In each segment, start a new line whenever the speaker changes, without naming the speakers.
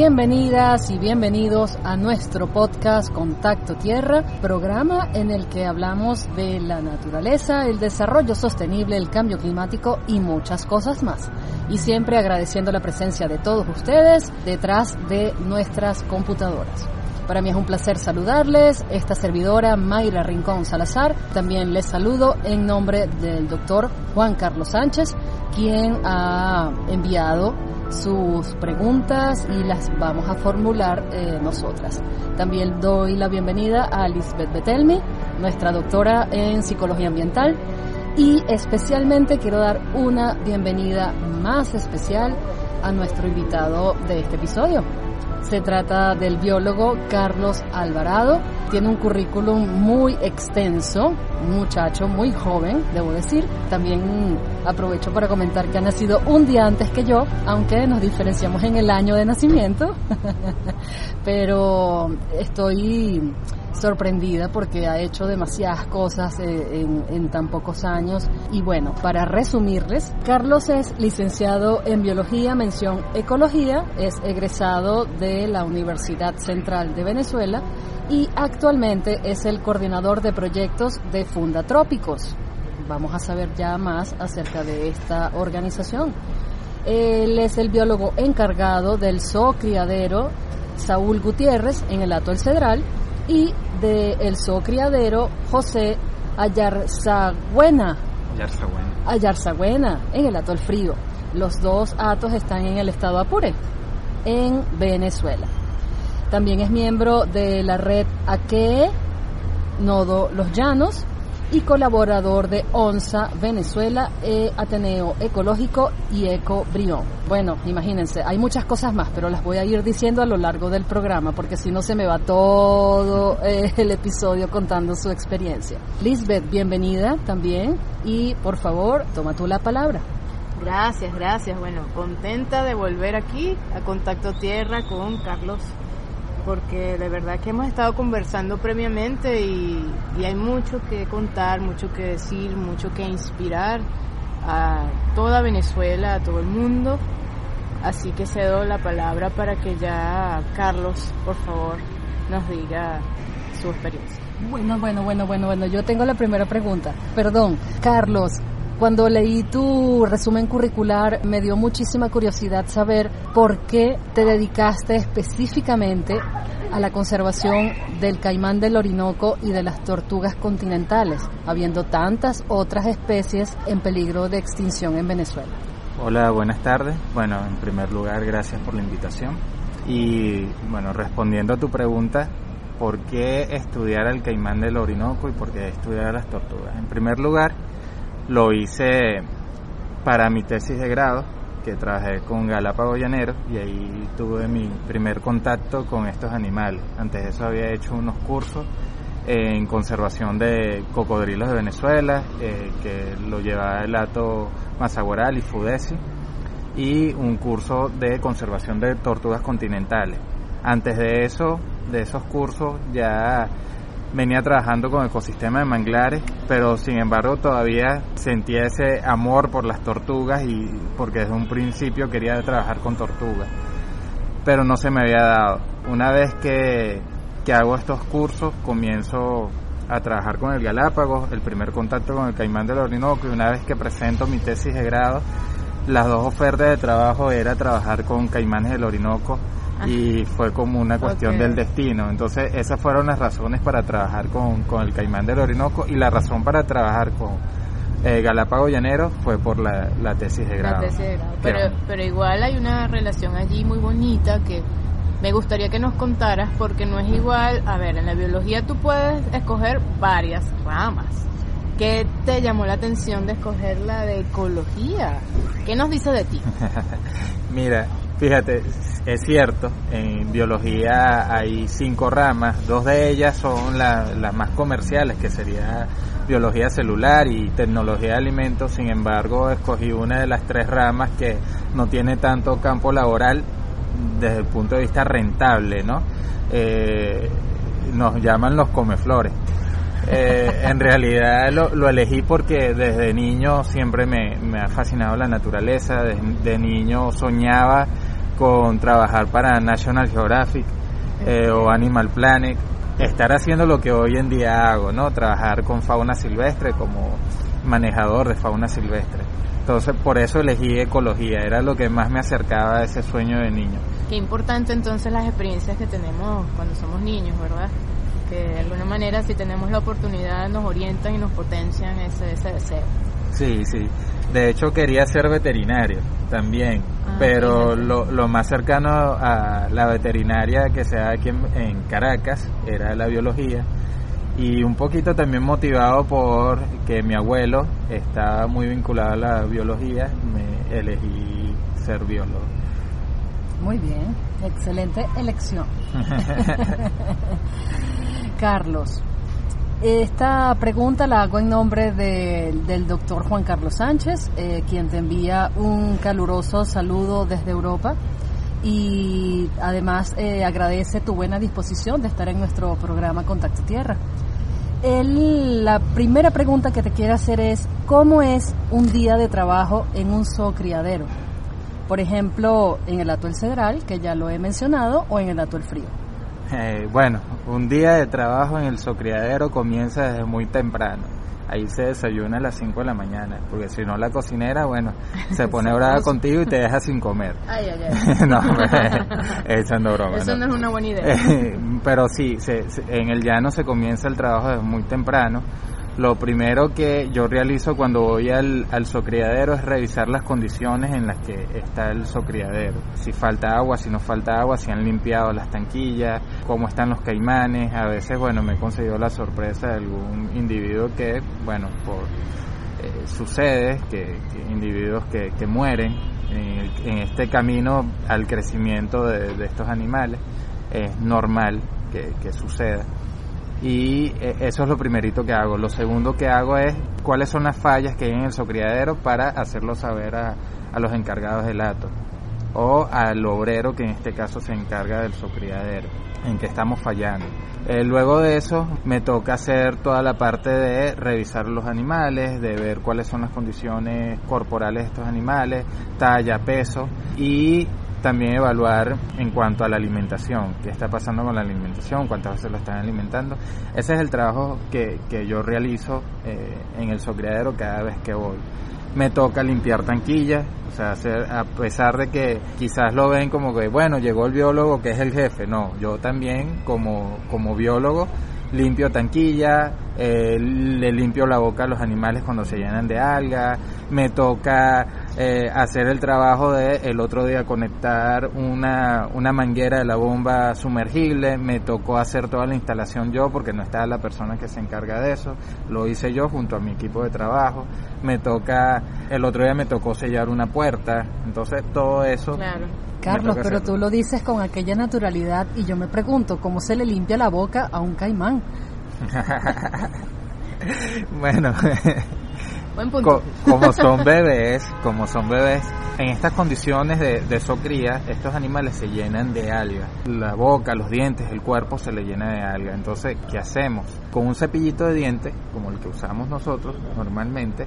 Bienvenidas y bienvenidos a nuestro podcast Contacto Tierra, programa en el que hablamos de la naturaleza, el desarrollo sostenible, el cambio climático y muchas cosas más. Y siempre agradeciendo la presencia de todos ustedes detrás de nuestras computadoras. Para mí es un placer saludarles, esta servidora Mayra Rincón Salazar. También les saludo en nombre del doctor Juan Carlos Sánchez, quien ha enviado sus preguntas y las vamos a formular eh, nosotras. También doy la bienvenida a Lisbeth Betelmi, nuestra doctora en psicología ambiental, y especialmente quiero dar una bienvenida más especial a nuestro invitado de este episodio, se trata del biólogo Carlos Alvarado. Tiene un currículum muy extenso, muchacho muy joven, debo decir. También aprovecho para comentar que ha nacido un día antes que yo, aunque nos diferenciamos en el año de nacimiento. Pero estoy sorprendida porque ha hecho demasiadas cosas eh, en, tan pocos años. Y bueno, para resumirles, Carlos es licenciado en Biología, mención Ecología, es egresado de la Universidad Central de Venezuela y actualmente es el coordinador de proyectos de Fundatrópicos. Vamos a saber ya más acerca de esta organización. Él es el biólogo encargado del zoo criadero Saúl Gutiérrez en el Ato El Cedral y de el criadero José Ayarzagüena. Ayarzagüena. en el Atol Frío. Los dos atos están en el estado Apure, en Venezuela. También es miembro de la red Aque, Nodo Los Llanos, y colaborador de ONSA Venezuela, e Ateneo Ecológico y Eco Brión. Bueno, imagínense, hay muchas cosas más, pero las voy a ir diciendo a lo largo del programa, porque si no se me va todo eh, el episodio contando su experiencia. Lisbeth, bienvenida también y por favor, toma tú la palabra.
Gracias, gracias. Bueno, contenta de volver aquí a Contacto Tierra con Carlos porque de verdad que hemos estado conversando previamente y, hay mucho que contar, mucho que decir, mucho que inspirar a toda Venezuela, a todo el mundo. Así que cedo la palabra para que ya Carlos, por favor, nos diga su experiencia.
Bueno, bueno, bueno, bueno, bueno, yo tengo la primera pregunta. Perdón, Carlos, cuando leí tu resumen curricular me dio muchísima curiosidad saber por qué te dedicaste específicamente a la conservación del caimán del Orinoco y de las tortugas continentales, habiendo tantas otras especies en peligro de extinción en Venezuela.
Hola, buenas tardes. Bueno, en primer lugar, gracias por la invitación. Y bueno, respondiendo a tu pregunta, ¿por qué estudiar el caimán del Orinoco y por qué estudiar las tortugas? En primer lugar, lo hice para mi tesis de grado, que trabajé con Galápagos Llaneros y ahí tuve mi primer contacto con estos animales. Antes de eso había hecho unos cursos en conservación de cocodrilos de Venezuela, eh, que lo llevaba el Ato Mazaguaral y Fudesi, y un curso de conservación de tortugas continentales. Antes de eso, de esos cursos, ya venía trabajando con ecosistema de manglares, pero sin embargo todavía sentía ese amor por las tortugas y porque desde un principio quería trabajar con tortugas, pero no se me había dado. Una vez que, que hago estos cursos, comienzo a trabajar con el Galápagos, el primer contacto con el caimán del Orinoco y una vez que presento mi tesis de grado, las dos ofertas de trabajo era trabajar con caimanes del Orinoco y fue como una cuestión del destino. Entonces esas fueron las razones para trabajar con, el caimán del Orinoco y la razón para trabajar con eh, Galápagos Llanero fue por la, tesis de grado.
Pero, pero igual hay una relación allí muy bonita que me gustaría que nos contaras porque no es igual, a ver, en la biología tú puedes escoger varias ramas. ¿Qué te llamó la atención de escoger la de ecología? ¿Qué nos dice de ti?
Mira, Fíjate, es cierto, en biología hay cinco ramas, dos de ellas son las más comerciales, que sería biología celular y tecnología de alimentos, sin embargo escogí una de las tres ramas que no tiene tanto campo laboral desde el punto de vista rentable, ¿no? Eh, nos llaman los comeflores. Eh, en realidad lo, elegí porque desde niño siempre me, ha fascinado la naturaleza, de niño soñaba con trabajar para National Geographic eh, o Animal Planet, estar haciendo lo que hoy en día hago, ¿no? Trabajar con fauna silvestre como manejador de fauna silvestre. Entonces, por eso elegí ecología, era lo que más me acercaba a ese sueño de niño.
Qué importante entonces las experiencias que tenemos cuando somos niños, ¿verdad? Que de alguna manera si tenemos la oportunidad nos orientan y nos potencian ese, ese deseo.
Sí, sí. De hecho quería ser veterinario también, ah, pero lo, lo, más cercano a la veterinaria que se da aquí en, Caracas era la biología y un poquito también motivado por que mi abuelo estaba muy vinculado a la biología, me elegí ser biólogo.
Muy bien, excelente elección. Carlos, esta pregunta la hago en nombre del doctor Juan Carlos Sánchez, eh, quien te envía un caluroso saludo desde Europa y además eh, agradece tu buena disposición de estar en nuestro programa Contacto Tierra. la primera pregunta que te quiero hacer es, ¿cómo es un día de trabajo en un zoo criadero? Por ejemplo, en el Atuel Cedral, que ya lo he mencionado, o en el Atuel Frío.
Eh, bueno, un día de trabajo en el socriadero comienza desde muy temprano. Ahí se desayuna a las 5 de la mañana, porque si no la cocinera, bueno, se pone brava contigo y te deja sin comer.
Ay, ay, ay. no,
echando broma.
Eso no. es una buena idea.
pero sí, en el llano se comienza el trabajo desde muy temprano lo primero que yo realizo cuando voy al, al socriadero es revisar las condiciones en las que está el socriadero. Si falta agua, si no falta agua, si han limpiado las tanquillas, cómo están los caimanes. A veces, bueno, me he conseguido la sorpresa de algún individuo que, bueno, por eh, sucede que, individuos que, que mueren en, este camino al crecimiento de, estos animales es normal que, que suceda y eh, eso es lo primerito que hago. Lo segundo que hago es cuáles son las fallas que hay en el socriadero para hacerlo saber a, los encargados del ato o al obrero que en este caso se encarga del socriadero, en que estamos fallando. Eh, luego de eso me toca hacer toda la parte de revisar los animales, de ver cuáles son las condiciones corporales de estos animales, talla, peso y también evaluar en cuanto a la alimentación, qué está pasando con la alimentación, cuántas veces lo están alimentando. Ese es el trabajo que, que yo realizo eh, en el socriadero cada vez que voy. Me toca limpiar tanquillas, o sea, hacer, a pesar de que quizás lo ven como que, bueno, llegó el biólogo que es el jefe, no, yo también como, como biólogo limpio tanquilla, eh, le limpio la boca a los animales cuando se llenan de alga, me toca eh, hacer el trabajo de el otro día conectar una, una manguera de la bomba sumergible, me tocó hacer toda la instalación yo porque no estaba la persona que se encarga de eso, lo hice yo junto a mi equipo de trabajo, me toca, el otro día me tocó sellar una puerta, entonces todo eso
Carlos, pero tú lo dices con aquella naturalidad y yo me pregunto, ¿cómo se le limpia la boca a un caimán?
bueno, como son bebés, como son bebés, en estas condiciones de, de socría, estos animales se llenan de alga. La boca, los dientes, el cuerpo se le llena de alga. Entonces, ¿qué hacemos? Con un cepillito de dientes, como el que usamos nosotros normalmente,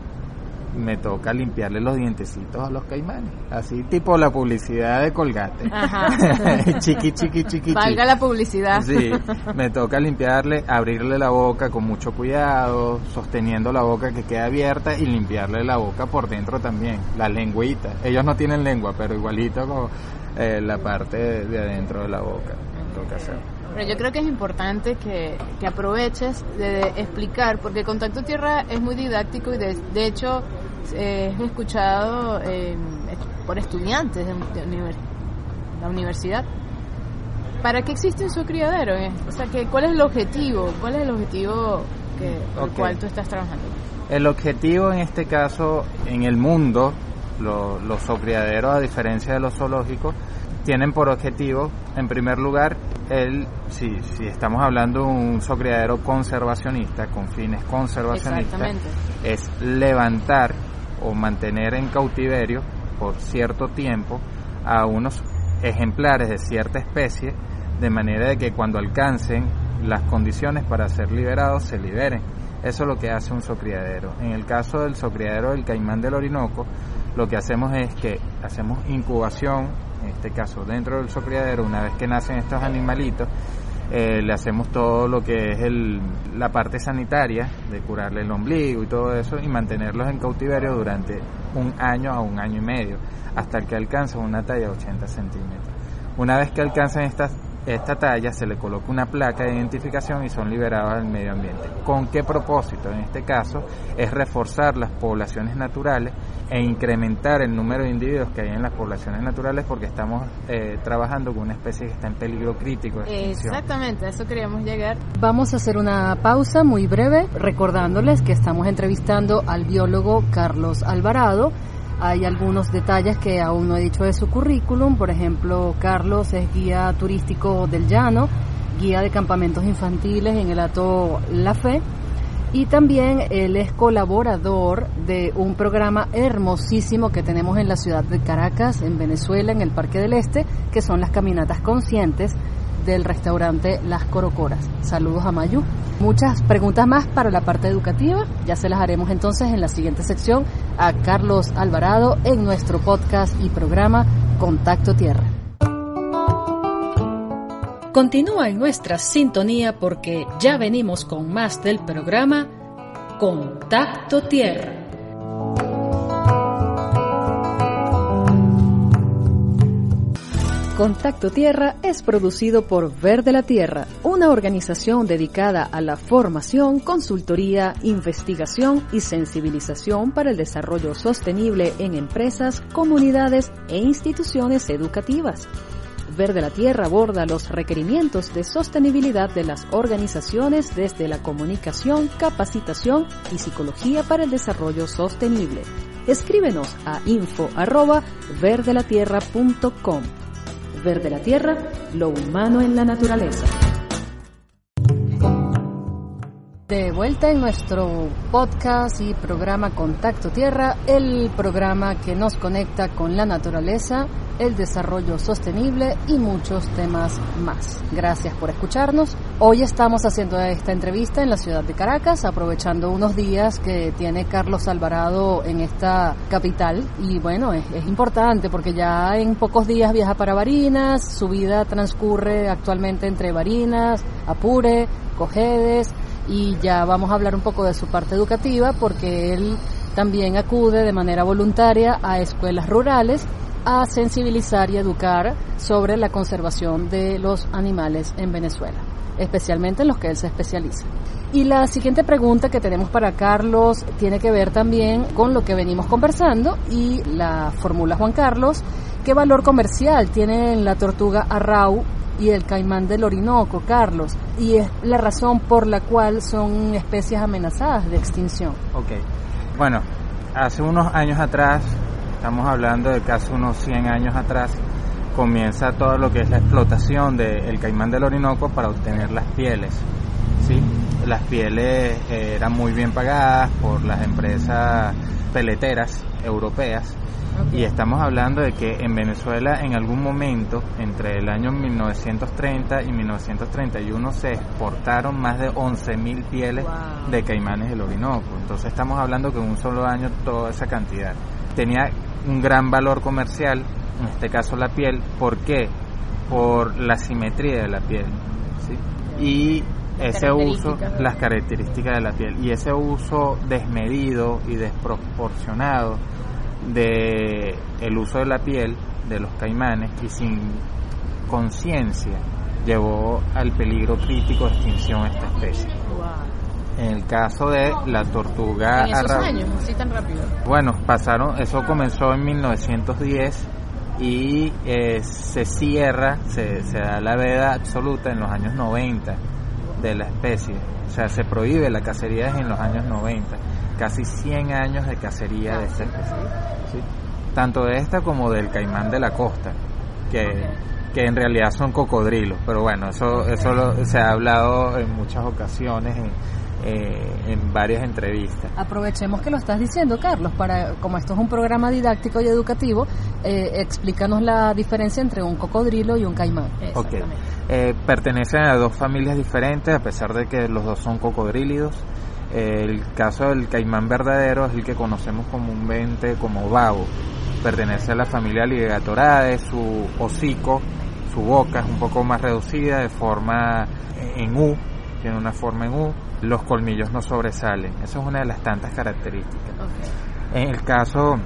me toca limpiarle los dientecitos a los caimanes. Así tipo la publicidad de Colgate. chiqui, chiqui, chiqui.
Valga la publicidad.
Sí, me toca limpiarle, abrirle la boca con mucho cuidado, sosteniendo la boca que quede abierta y limpiarle la boca por dentro también, la lengüita. Ellos no tienen lengua, pero igualito como eh, la parte de, adentro de la boca. Toca hacer.
Pero yo creo que es importante que, que aproveches de, explicar, porque Contacto Tierra es muy didáctico y de, de hecho eh, he escuchado eh, por estudiantes de, la universidad. ¿Para qué existe su criadero? Eh, o sea, que, ¿cuál es el objetivo? ¿Cuál es el objetivo que, por el cual tú estás trabajando?
El objetivo en este caso, en el mundo, los criaderos, a diferencia de los zoológicos, tienen por objetivo, en primer lugar, el, si, si estamos hablando de un zocriadero conservacionista, con fines conservacionistas, es levantar o mantener en cautiverio por cierto tiempo a unos ejemplares de cierta especie, de manera de que cuando alcancen las condiciones para ser liberados se liberen. Eso es lo que hace un zocriadero. En el caso del zocriadero del caimán del Orinoco, lo que hacemos es que hacemos incubación, en este caso dentro del zocriadero, una vez que nacen estos animalitos, eh, le hacemos todo lo que es el, la parte sanitaria, de curarle el ombligo y todo eso, y mantenerlos en cautiverio durante un año a un año y medio, hasta que alcanzan una talla de 80 centímetros. Una vez que alcanzan estas esta talla se le coloca una placa de identificación y son liberados al medio ambiente. ¿Con qué propósito? En este caso es reforzar las poblaciones naturales e incrementar el número de individuos que hay en las poblaciones naturales porque estamos eh, trabajando con una especie que está en peligro crítico de
Exactamente, a eso queríamos llegar.
Vamos a hacer una pausa muy breve recordándoles que estamos entrevistando al biólogo Carlos Alvarado hay algunos detalles que aún no he dicho de su currículum. Por ejemplo, Carlos es guía turístico del llano, guía de campamentos infantiles en el Ato La Fe. Y también él es colaborador de un programa hermosísimo que tenemos en la ciudad de Caracas, en Venezuela, en el Parque del Este, que son las caminatas conscientes del restaurante Las Corocoras. Saludos a Mayu. Muchas preguntas más para la parte educativa, ya se las haremos entonces en la siguiente sección a Carlos Alvarado en nuestro podcast y programa Contacto Tierra. Continúa en nuestra sintonía porque ya venimos con más del programa Contacto Tierra. Contacto Tierra es producido por Verde la Tierra, una organización dedicada a la formación, consultoría, investigación y sensibilización para el desarrollo sostenible en empresas, comunidades e instituciones educativas. Verde la Tierra aborda los requerimientos de sostenibilidad de las organizaciones desde la comunicación, capacitación y psicología para el desarrollo sostenible. Escríbenos a info@verdelatierra.com. Verde la Tierra, lo humano en la naturaleza. De vuelta en nuestro podcast y programa Contacto Tierra, el programa que nos conecta con la naturaleza el desarrollo sostenible y muchos temas más. Gracias por escucharnos. Hoy estamos haciendo esta entrevista en la ciudad de Caracas, aprovechando unos días que tiene Carlos Alvarado en esta capital. Y bueno, es, importante porque ya en pocos días viaja para Barinas, su vida transcurre actualmente entre Barinas, Apure, Cojedes y ya vamos a hablar un poco de su parte educativa porque él también acude de manera voluntaria a escuelas rurales a sensibilizar y educar sobre la conservación de los animales en Venezuela, especialmente en los que él se especializa. Y la siguiente pregunta que tenemos para Carlos tiene que ver también con lo que venimos conversando y la fórmula Juan Carlos, ¿qué valor comercial tienen la tortuga arrau y el caimán del Orinoco, Carlos? Y es la razón por la cual son especies amenazadas de extinción.
Ok, bueno, hace unos años atrás estamos hablando de casi unos 100 años atrás, comienza todo lo que es la explotación del caimán del Orinoco para obtener las pieles. ¿sí? Las pieles eh, eran muy bien pagadas por las empresas peleteras europeas y estamos hablando de que en Venezuela en algún momento, entre el año 1930 y 1931, se exportaron más de 11.000 pieles de caimanes del Orinoco. Entonces estamos hablando que en un solo año toda esa cantidad. Tenía un gran valor comercial, en este caso la piel. ¿Por qué? Por la simetría de la piel. Y ese uso, las características de la piel, y ese uso desmedido y desproporcionado de el uso de la piel de los caimanes y sin conciencia llevó al peligro crítico de extinción esta especie. En el caso de la tortuga
¿En esos años, así tan rápido?
Bueno, pasaron, eso comenzó en 1910 y eh, se cierra, se, se, da la veda absoluta en los años 90 de la especie. O sea, se prohíbe la cacería en los años 90. Casi 100 años de cacería de esta especie. Tanto de esta como del caimán de la costa que, que en realidad son cocodrilos, pero bueno, eso, eso se ha hablado en muchas ocasiones. En, eh, en varias entrevistas.
Aprovechemos que lo estás diciendo, Carlos, para como esto es un programa didáctico y educativo, eh, explícanos la diferencia entre un cocodrilo y un caimán.
Ok, eh, pertenecen a dos familias diferentes, a pesar de que los dos son cocodrílidos. el caso del caimán verdadero es el que conocemos comúnmente como babo. Pertenece a la familia Ligatorade, su hocico, su boca es un poco más reducida, de forma en U, tiene una forma en U los colmillos no sobresalen. Esa es una de las tantas características. En el caso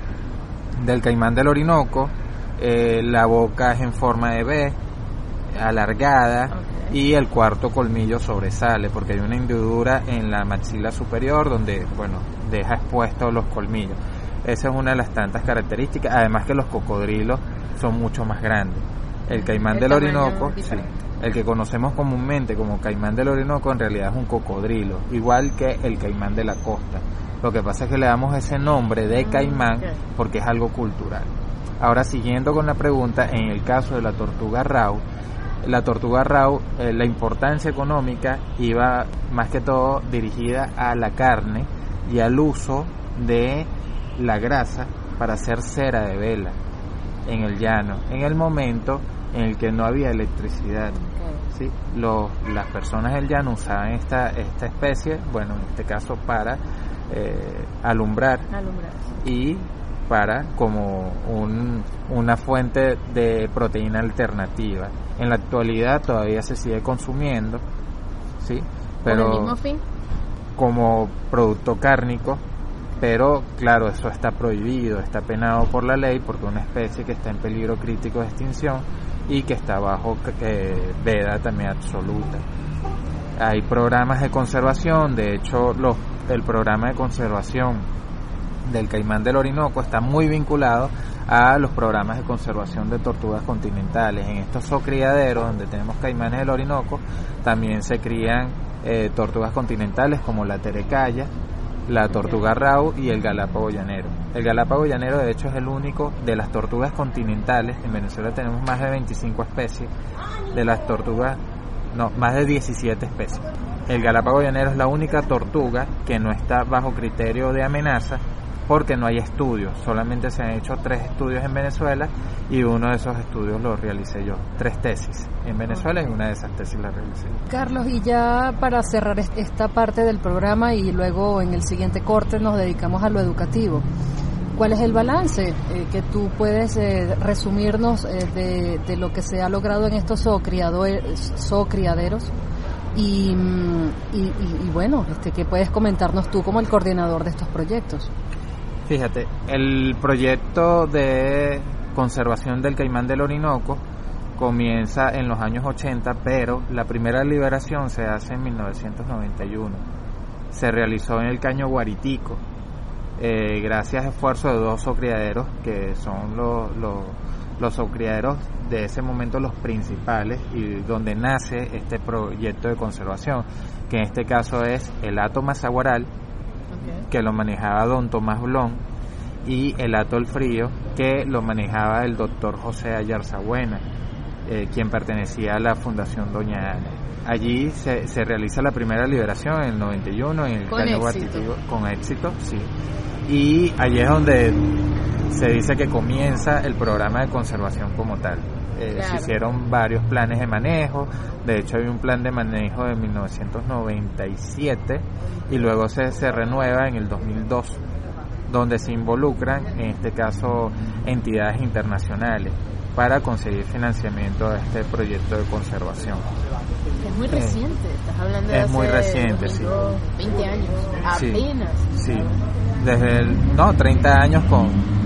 del caimán del Orinoco, eh, la boca es en forma de B, alargada, y el cuarto colmillo sobresale porque hay una hendidura en la maxila superior donde, bueno, deja expuestos los colmillos. Esa es una de las tantas características, además que los cocodrilos son mucho más grandes. El caimán del Orinoco, sí, el que conocemos comúnmente como caimán del Orinoco en realidad es un cocodrilo, igual que el caimán de la costa. Lo que pasa es que le damos ese nombre de caimán porque es algo cultural. Ahora siguiendo con la pregunta, en el caso de la tortuga rau, la tortuga rau, eh, la importancia económica iba más que todo dirigida a la carne y al uso de la grasa para hacer cera de vela en el llano, en el momento en el que no había electricidad. ¿sí? Los, las personas del llano usaban esta, esta especie, bueno, en este caso para eh, alumbrar, y para como un, una fuente de proteína alternativa. En la actualidad todavía se sigue consumiendo, ¿sí? pero como producto cárnico, pero claro, eso está prohibido, está penado por la ley porque una especie que está en peligro crítico de extinción y que está bajo eh, veda también absoluta. Hay programas de conservación, de hecho los, el programa de conservación del caimán del Orinoco está muy vinculado a los programas de conservación de tortugas continentales. En estos zocriaderos donde tenemos caimanes del Orinoco también se crían eh, tortugas continentales como la terecaya, la tortuga rau y el galápago llanero. El galápago llanero de hecho es el único de las tortugas continentales, en Venezuela tenemos más de 25 especies, de las tortugas, no, más de 17 especies. El galápago llanero es la única tortuga que no está bajo criterio de amenaza porque no hay estudios, solamente se han hecho tres estudios en Venezuela y uno de esos estudios lo realicé yo, tres tesis en Venezuela y una de esas tesis la realicé.
Carlos, y ya para cerrar esta parte del programa y luego en el siguiente corte nos dedicamos a lo educativo. ¿Cuál es el balance eh, que tú puedes eh, resumirnos eh, de, lo que se ha logrado en estos zoocriaderos? Y, mm, y, y, y, bueno, este, ¿qué puedes comentarnos tú como el coordinador de estos proyectos?
Fíjate, el proyecto de conservación del caimán del Orinoco comienza en los años 80, pero la primera liberación se hace en 1991. Se realizó en el caño Guaritico, eh, gracias a esfuerzos de dos criaderos que son los, los, los de ese momento los principales y donde nace este proyecto de conservación, que en este caso es el Ato Mazaguaral, que lo manejaba don Tomás Blón, y el Atol Frío, que lo manejaba el doctor José Ayarzabuena, eh, quien pertenecía a la Fundación Doña Ana. Allí se, se realiza la primera liberación en el 91 en el
con éxito.
con éxito, sí. Y allí es donde se dice que comienza el programa de conservación como tal. Eh, se hicieron varios planes de manejo, de hecho hay un plan de manejo de 1997 y luego se, se renueva en el 2002, donde se involucran, en este caso, entidades internacionales para conseguir financiamiento de este proyecto de conservación.
Es muy reciente, estás hablando de
es muy reciente, sí.
20 años, apenas.
Sí, desde el, no, 30 años con,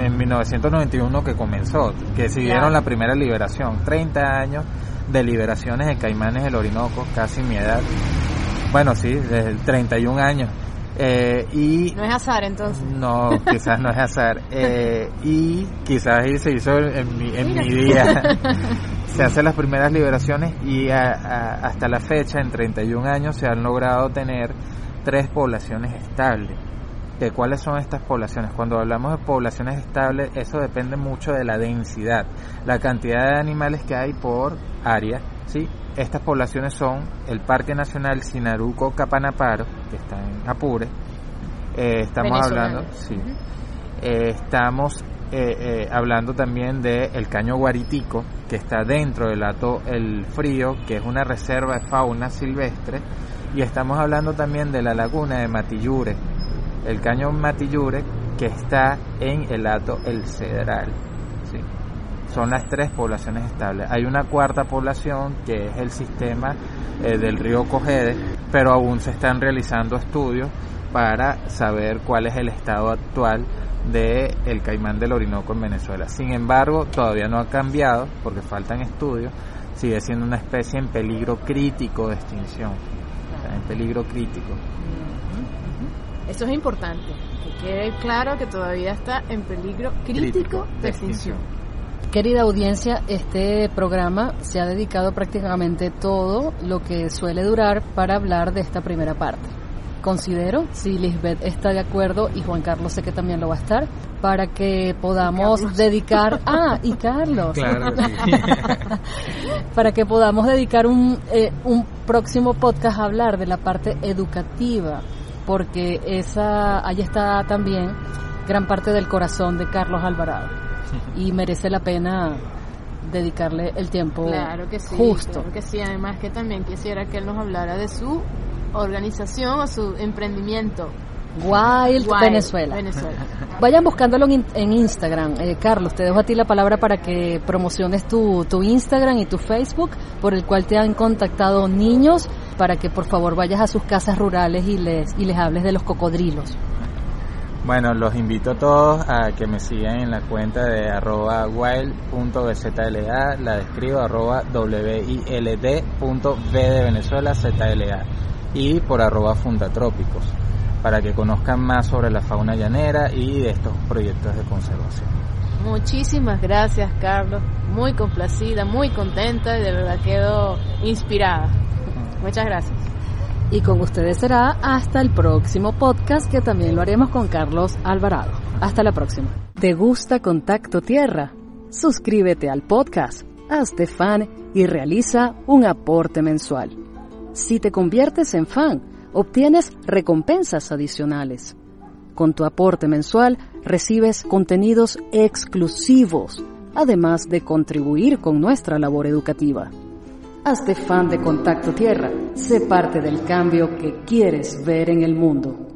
en 1991 que comenzó, que siguieron la primera liberación, 30 años de liberaciones de caimanes del Orinoco, casi mi edad. Bueno, sí, desde el 31 años. Eh, y
no es azar entonces.
No, quizás no es azar. Eh, y quizás se hizo en mi, en mi día. se hacen las primeras liberaciones y hasta la fecha, en 31 años, se han logrado tener tres poblaciones estables de cuáles son estas poblaciones. Cuando hablamos de poblaciones estables, eso depende mucho de la densidad, la cantidad de animales que hay por área, ¿sí? Estas poblaciones son el Parque Nacional Sinaruco Capanaparo, que está en Apure. Eh, estamos hablando, sí. Eh, estamos eh, hablando también de el Caño Guaritico, que está dentro del Ato El Frío, que es una reserva de fauna silvestre. Y estamos hablando también de la laguna de Matillure, el Caño Matillure, que está en el Ato El Cedral. ¿sí? Son las tres poblaciones estables. Hay una cuarta población que es el sistema eh, del río Cogede, pero aún se están realizando estudios para saber cuál es el estado actual del el caimán del Orinoco en Venezuela. Sin embargo, todavía no ha cambiado porque faltan estudios. Sigue siendo una especie en peligro crítico de extinción. en peligro crítico.
Eso es importante, que quede claro que todavía está en peligro crítico, de extinción.
Querida audiencia, este programa se ha dedicado prácticamente todo lo que suele durar para hablar de esta primera parte. Considero, si Lisbeth está de acuerdo y Juan Carlos sé que también lo va a estar, para que podamos dedicar... Ah, y Carlos.
Claro,
para que podamos dedicar un, eh, un próximo podcast a hablar de la parte educativa, porque esa, ahí está también gran parte del corazón de Carlos Alvarado y merece la pena dedicarle el tiempo
claro que sí,
justo.
Claro que sí, además que también quisiera que él nos hablara de su organización o su emprendimiento.
Wild, Venezuela. Vayan buscándolo en, Instagram. Eh, Carlos, te dejo a ti la palabra para que promociones tu, tu Instagram y tu Facebook, por el cual te han contactado niños, para que por favor vayas a sus casas rurales y les, y les hables de los cocodrilos.
Bueno, los invito a todos a que me sigan en la cuenta de arroba wild.bzla, la describo arroba wild.v de Venezuela ZLA y por arroba fundatrópicos para que conozcan más sobre la fauna llanera y estos proyectos de conservación.
Muchísimas gracias Carlos, muy complacida, muy contenta y de verdad quedo inspirada. Muchas gracias.
Y con ustedes será hasta el próximo podcast que también lo haremos con Carlos Alvarado. Hasta la próxima. ¿Te gusta Contacto Tierra? Suscríbete al podcast, hazte fan y realiza un aporte mensual. Si te conviertes en fan, obtienes recompensas adicionales. Con tu aporte mensual recibes contenidos exclusivos, además de contribuir con nuestra labor educativa. Hazte fan de Contacto Tierra. Sé parte del cambio que quieres ver en el mundo.